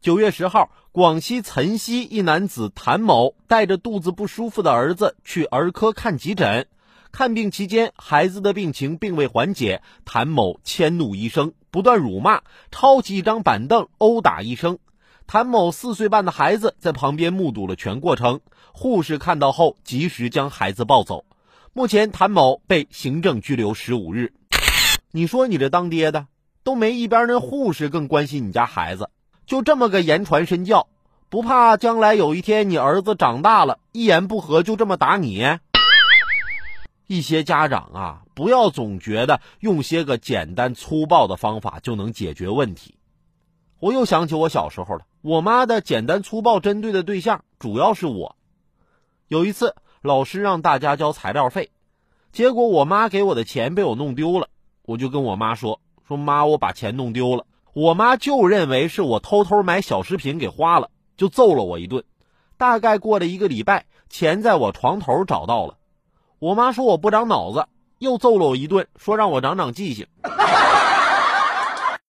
九月十号，广西岑溪一男子谭某带着肚子不舒服的儿子去儿科看急诊。看病期间，孩子的病情并未缓解，谭某迁怒医生，不断辱骂，抄起一张板凳殴打医生。谭某四岁半的孩子在旁边目睹了全过程，护士看到后及时将孩子抱走。目前，谭某被行政拘留十五日。你说你这当爹的都没一边那护士更关心你家孩子。就这么个言传身教，不怕将来有一天你儿子长大了，一言不合就这么打你？一些家长啊，不要总觉得用些个简单粗暴的方法就能解决问题。我又想起我小时候了，我妈的简单粗暴针对的对象主要是我。有一次，老师让大家交材料费，结果我妈给我的钱被我弄丢了，我就跟我妈说：“说妈，我把钱弄丢了。”我妈就认为是我偷偷买小食品给花了，就揍了我一顿。大概过了一个礼拜，钱在我床头找到了。我妈说我不长脑子，又揍了我一顿，说让我长长记性。